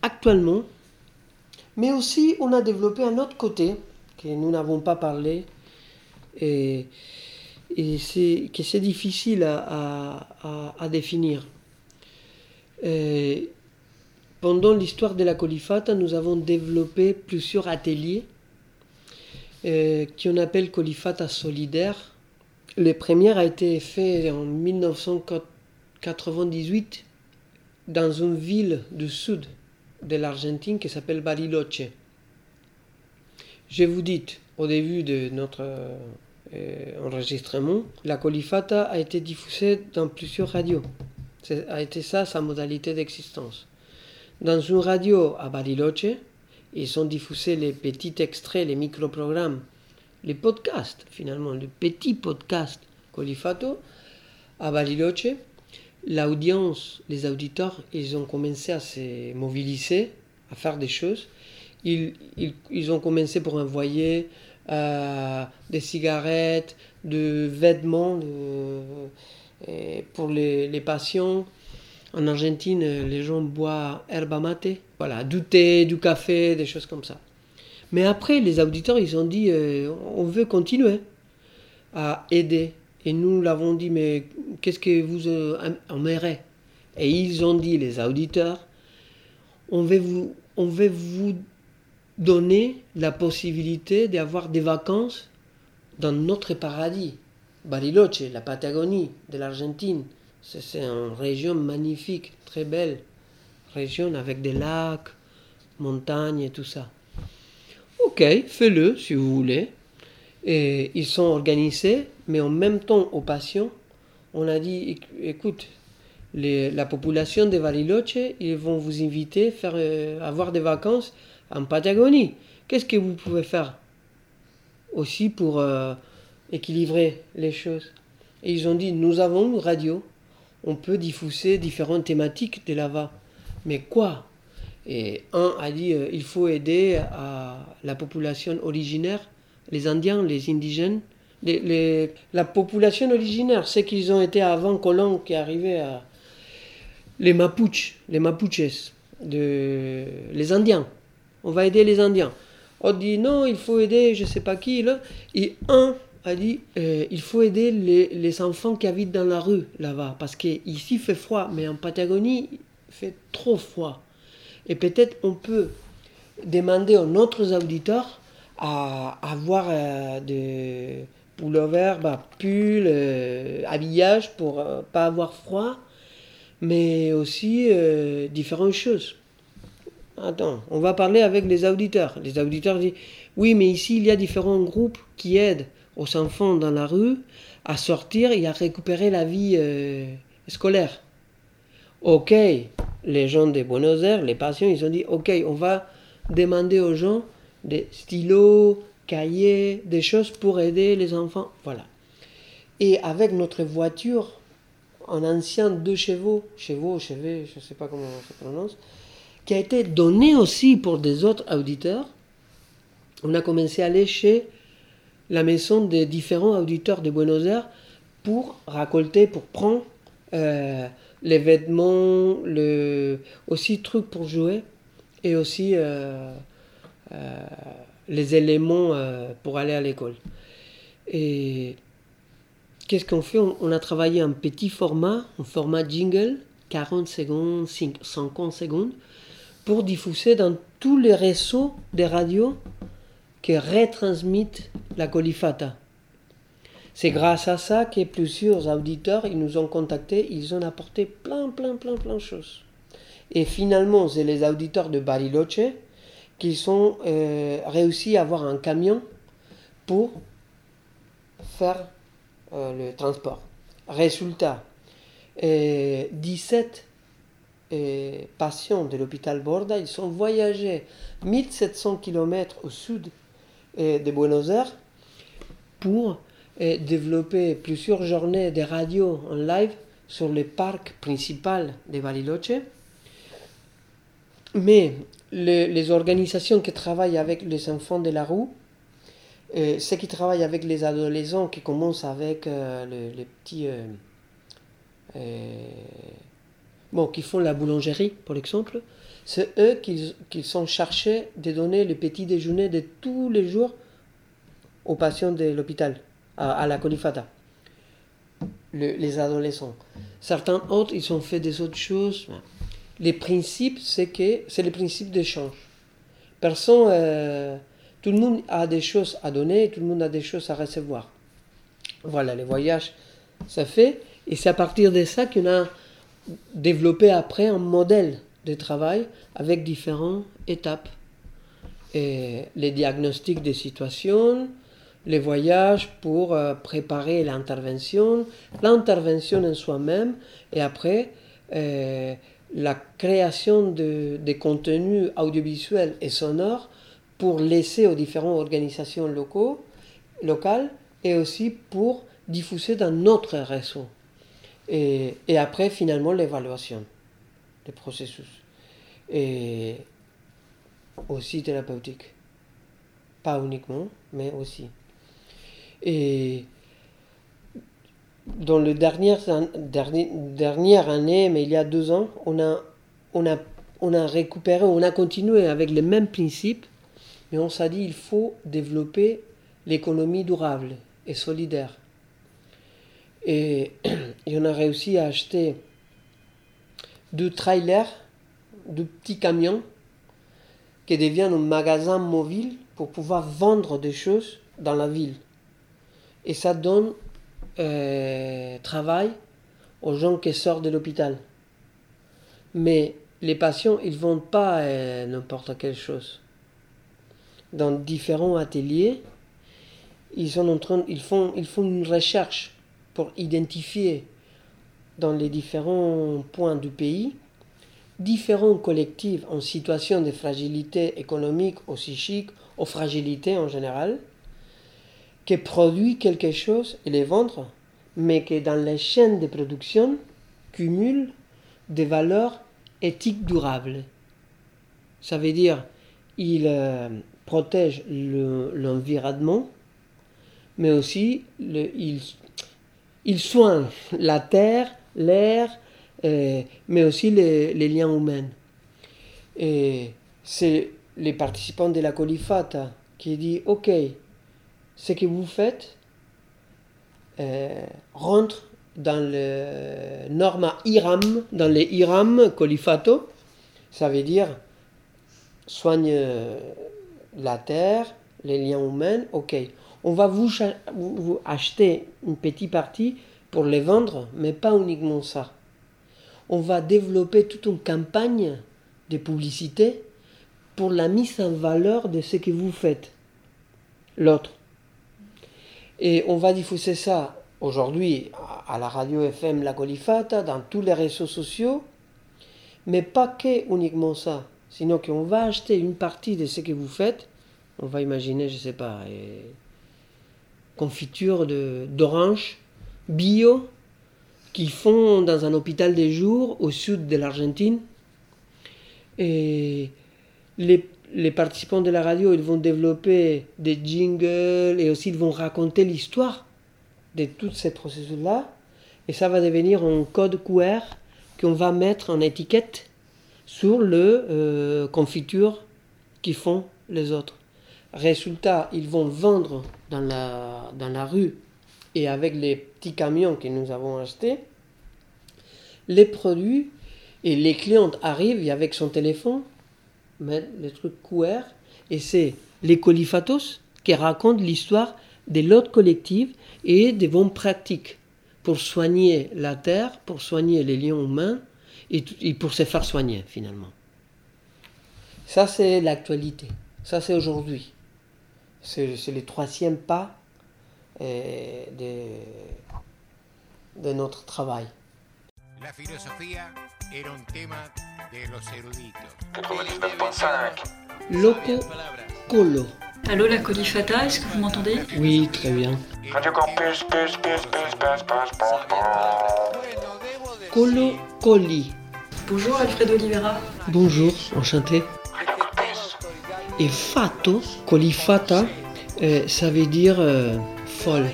actuellement, mais aussi on a développé un autre côté que nous n'avons pas parlé et, et c'est que c'est difficile à, définir. Pendant l'histoire de la Colifata, nous avons développé plusieurs ateliers euh, qu'on appelle Colifata solidaire. Le premier a été fait en 1998 dans une ville du sud de l'Argentine qui s'appelle Bariloche. Je vous dis, au début de notre euh, enregistrement, la Colifata a été diffusée dans plusieurs radios. C'est- a été ça sa modalité d'existence. Dans une radio à Bariloche, ils sont diffusés les petits extraits, les microprogrammes, les podcasts finalement, les petits podcasts Colifato à Bariloche. L'audience, les auditeurs, ils ont commencé à se mobiliser, à faire des choses. Ils, ont commencé pour envoyer euh, des cigarettes, de vêtements et pour les, patients. En Argentine, euh, les gens boivent herba mate, voilà, du thé, du café, des choses comme ça. Mais après, les auditeurs, ils ont dit, euh, on veut continuer à aider. Et nous l'avons dit, mais qu'est-ce que vous euh, aimeriez Et ils ont dit, les auditeurs, on veut vous, on veut vous donner la possibilité d'avoir des vacances dans notre paradis. Bariloche, la Patagonie de l'Argentine, c'est une région magnifique, très belle région avec des lacs, montagnes et tout ça. Ok, fais-le si vous voulez. Et ils sont organisés, mais en même temps aux patients, on a dit, éc- écoute, la population de Bariloche, ils vont vous inviter à euh, avoir des vacances en Patagonie. Qu'est-ce que vous pouvez faire aussi pour euh, équilibrer les choses? Et ils ont dit, nous avons une radio, on peut diffuser différentes thématiques de là-bas. Mais quoi? Et un a dit, euh, il faut aider la population originaire, les Indiens, les indigènes. La population originaire, c'est qu'ils ont été avant colons qui arrivaient à... Les Mapuches, les Mapuches, les Indiens. On va aider les Indiens. On dit non, il faut aider je sais pas qui. Là. Et un a dit euh, il faut aider les, les enfants qui habitent dans la rue là-bas. Parce qu'ici il fait froid, mais en Patagonie il fait trop froid. Et peut-être on peut demander aux autres auditeurs à avoir euh, des pullovers, bah, pulls, euh, habillage pour euh, pas avoir froid, mais aussi euh, différentes choses. Attends, on va parler avec les auditeurs. Les auditeurs disent oui, mais ici il y a différents groupes qui aident aux enfants dans la rue à sortir et à récupérer la vie euh, scolaire. Ok, les gens de Buenos Aires, les patients, ils ont dit ok, on va demander aux gens des stylos, cahiers, des choses pour aider les enfants. Voilà. Et avec notre voiture, en ancien deux chevaux, chevaux, chevaux, je ne sais pas comment on se prononce, qui a été donné aussi pour des autres auditeurs, on a commencé à aller chez la maison des différents auditeurs de Buenos Aires pour récolter, pour prendre euh, les vêtements, le, aussi trucs pour jouer et aussi euh, euh, les éléments euh, pour aller à l'école. Et qu'est-ce qu'on fait? On, on a travaillé un petit format, un format jingle, 40 secondes, 5 50 secondes, pour diffuser dans tous les réseaux de radios qui retransmettent la colifata. C'est grâce à ça que plusieurs auditeurs nous ont contactés, ils ont apporté plein, plein, plein, plein de choses. Et finalement, c'est les auditeurs de Bariloche qui ont euh, réussi à avoir un camion pour faire euh, le transport. Résultat, euh, 17 euh, patients de l'hôpital Borda, ils sont voyagés 1700 km au sud euh, de Buenos Aires pour euh, développer plusieurs journées de radio en live sur le parc principal de Bariloche. Mais le- les organisations qui travaillent avec les enfants de la rue, euh, ceux qui travaillent avec les adolescents qui commencent avec euh, le- les petits... euh, bon, qui font la boulangerie, par exemple, c'est eux qui, qui sont chargés de donner le petit déjeuner de tous les jours aux patients de l'hôpital, à, à la colifata. Le- les adolescents. Certains autres, ils ont fait des autres choses. Les principes, c'est que c'est le principe d'échange. Personne, euh, tout le monde a des choses à donner, tout le monde a des choses à recevoir. Voilà, les voyages, ça fait. Et c'est à partir de ça qu'on a développé après un modèle de travail avec différentes étapes. Et les diagnostics des situations, les voyages pour euh, préparer l'intervention, l'intervention en soi-même, et après euh, la création de, de contenus audiovisuels et sonores pour laisser aux différentes organisations locaux, locales et aussi pour diffuser dans notre réseau. Et, et après, finalement, l'évaluation des processus. Et aussi thérapeutique. Pas uniquement, mais aussi. Et dans les dernières, an- dernier- dernière année, mais il y a deux ans, on a, on a, on a récupéré, on a continué avec les mêmes principes, mais on s'est dit il faut développer l'économie durable et solidaire. Et, et on a réussi à acheter deux trailers, deux petits camions qui deviennent un magasin mobile pour pouvoir vendre des choses dans la ville. Et ça donne euh, travail aux gens qui sortent de l'hôpital. Mais les patients, ils ne vendent pas euh, n'importe quelle chose. Dans différents ateliers, ils, sont en font, ils font une recherche pour identifier dans les différents points du pays différents collectifs en situation de fragilité économique ou psychique ou fragilité en général qui produit quelque chose et les vendre, mais qui dans les chaînes de production cumulent des valeurs éthiques durables. Ça veut dire il euh, protège le- l'environnement, mais aussi il soigne la terre, l'air, euh, mais aussi les, les liens humains. Et c'est les participants de la Colifata qui dit Ok, ce que vous faites euh, rentre dans le norma IRAM, dans les IRAM Colifato, ça veut dire soigne euh, la terre, les liens humains, ok. On va vous, vous acheter une petite partie pour les vendre, mais pas uniquement ça. On va développer toute une campagne de publicité pour la mise en valeur de ce que vous faites, l'autre. Et on va diffuser ça aujourd'hui à la radio FM La Colifata, dans tous les réseaux sociaux, mais pas que uniquement ça, sinon qu'on va acheter une partie de ce que vous faites, on va imaginer, je sais pas, euh, confiture d'orange bio qu'ils font dans un hôpital des jours au sud de l'Argentine. Et les, les participants de la radio, ils vont développer des jingles et aussi ils vont raconter l'histoire de tous ces processus-là. Et ça va devenir un code QR qu'on va mettre en étiquette sur le euh, confiture qu'ils font les autres. Résultat, ils vont vendre dans la, dans la rue et avec les petits camions que nous avons achetés, les produits et les clientes arrivent avec son téléphone, les trucs couverts, et c'est les colifatos qui racontent l'histoire de l'autre collective et des bonnes pratiques pour soigner la terre, pour soigner les liens humains et, pour se faire soigner finalement. Ça c'est l'actualité, ça c'est aujourd'hui. C'est le troisième pas euh, de notre travail. La filosofía era un tema de los eruditos. 99.5. Loco Colo. Allô la colifata, est-ce que vous m'entendez? Oui, très bien. Radio Campus, pus, pus, pus, pus, pus, pum, pum. Colo Coli. Bonjour Alfredo Oliveira. Bonjour, enchanté. Et fato, colifata, euh, ça veut dire euh, folle,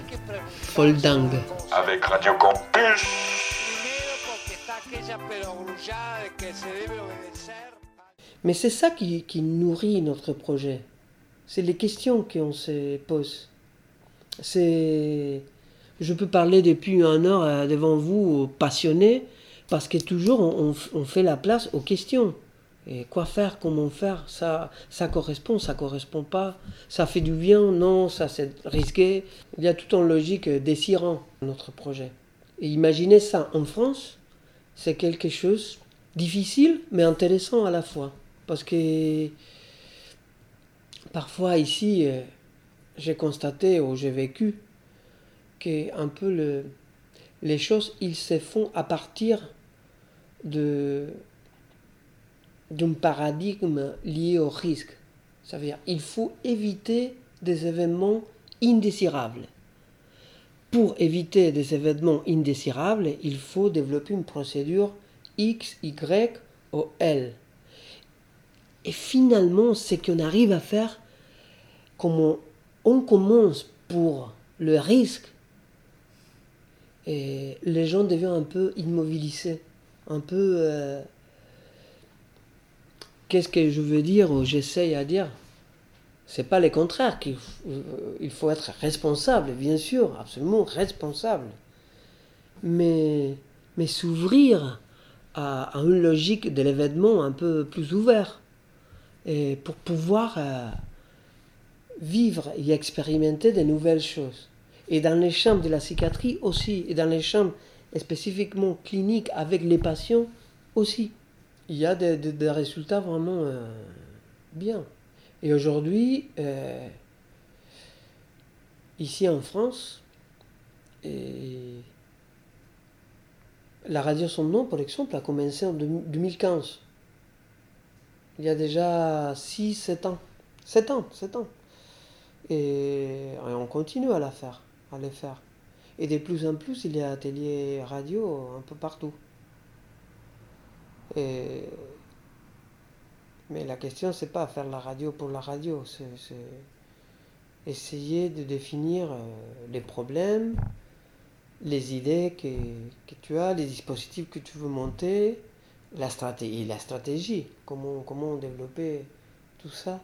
folle dingue. Avec Radio Campus. Mais c'est ça qui, nourrit notre projet. C'est les questions qu'on se pose. C'est. Je peux parler depuis une heure euh, devant vous, passionné, parce que toujours on, fait la place aux questions. Et quoi faire, comment faire, ça, correspond, ça correspond pas, ça fait du bien, non, ça c'est risqué. Il y a tout en logique euh, désirant notre projet. Et imaginez ça en France, c'est quelque chose difficile mais intéressant à la fois. Parce que parfois ici, euh, j'ai constaté ou j'ai vécu que un peu le, les choses, ils se font à partir de d'un paradigme lié au risque. Ça veut dire il faut éviter des événements indésirables. Pour éviter des événements indésirables, il faut développer une procédure X, Y ou L. Et finalement, ce qu'on arrive à faire, comme on, on commence pour le risque, et les gens deviennent un peu immobilisés, un peu... euh, Qu'est-ce que je veux dire ou j'essaye à dire? C'est pas le contraire qu'il f- euh, il faut être responsable, bien sûr, absolument responsable. Mais, mais s'ouvrir à, une logique de l'événement un peu plus ouvert et pour pouvoir euh, vivre et expérimenter de nouvelles choses. Et dans les chambres de la psychiatrie aussi, et dans les chambres spécifiquement cliniques avec les patients aussi. Il y a des résultats vraiment euh, bien. Et aujourd'hui, euh, ici en France, la radio Son Nom, par exemple, a commencé en 2015. Il y a déjà 6-7 ans. 7 ans, 7 ans. Et, on continue à la faire, à les faire. Et de plus en plus, il y a ateliers radio un peu partout. Et- Mais la question, c'est pas faire la radio pour la radio, c'est essayer de définir euh, les problèmes, les idées que, que tu as, les dispositifs que tu veux monter, la stratégie, comment, comment développer tout ça.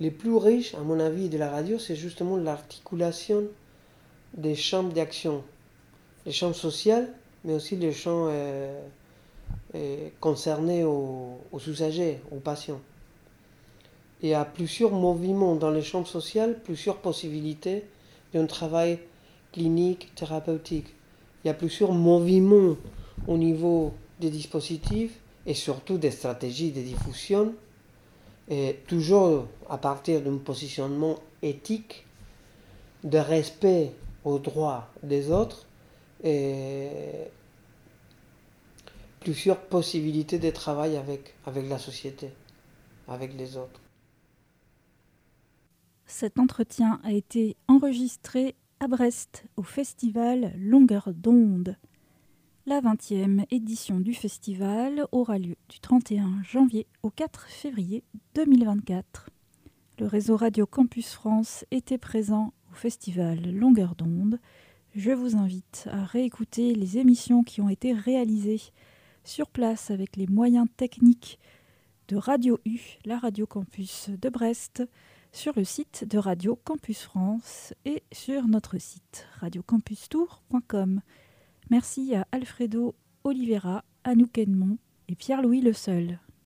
Les plus riches, à mon avis, de la radio, c'est justement l'articulation des champs d'action. Les champs sociaux, mais aussi les champs euh, euh, concernés aux, aux usagers, aux patients. Il y a plusieurs mouvements dans les champs sociaux, plusieurs possibilités d'un travail clinique, thérapeutique. Il y a plusieurs mouvements au niveau des dispositifs et surtout des stratégies de diffusion, toujours à partir d'un positionnement éthique, de respect aux droits des autres plusieurs possibilités de travail avec, avec la société, avec les autres. Cet entretien a été enregistré à Brest au festival Longueur d'onde. La 20e édition du festival aura lieu du 31 janvier au 4 février 2024. Le réseau Radio Campus France était présent au festival Longueur d'onde. Je vous invite à réécouter les émissions qui ont été réalisées sur place avec les moyens techniques de Radio U, la Radio Campus de Brest, sur le site de Radio Campus France et sur notre site radiocampustour.com. Merci à Alfredo Oliveira, Anouk Edmond et Pierre-Louis Le Seul.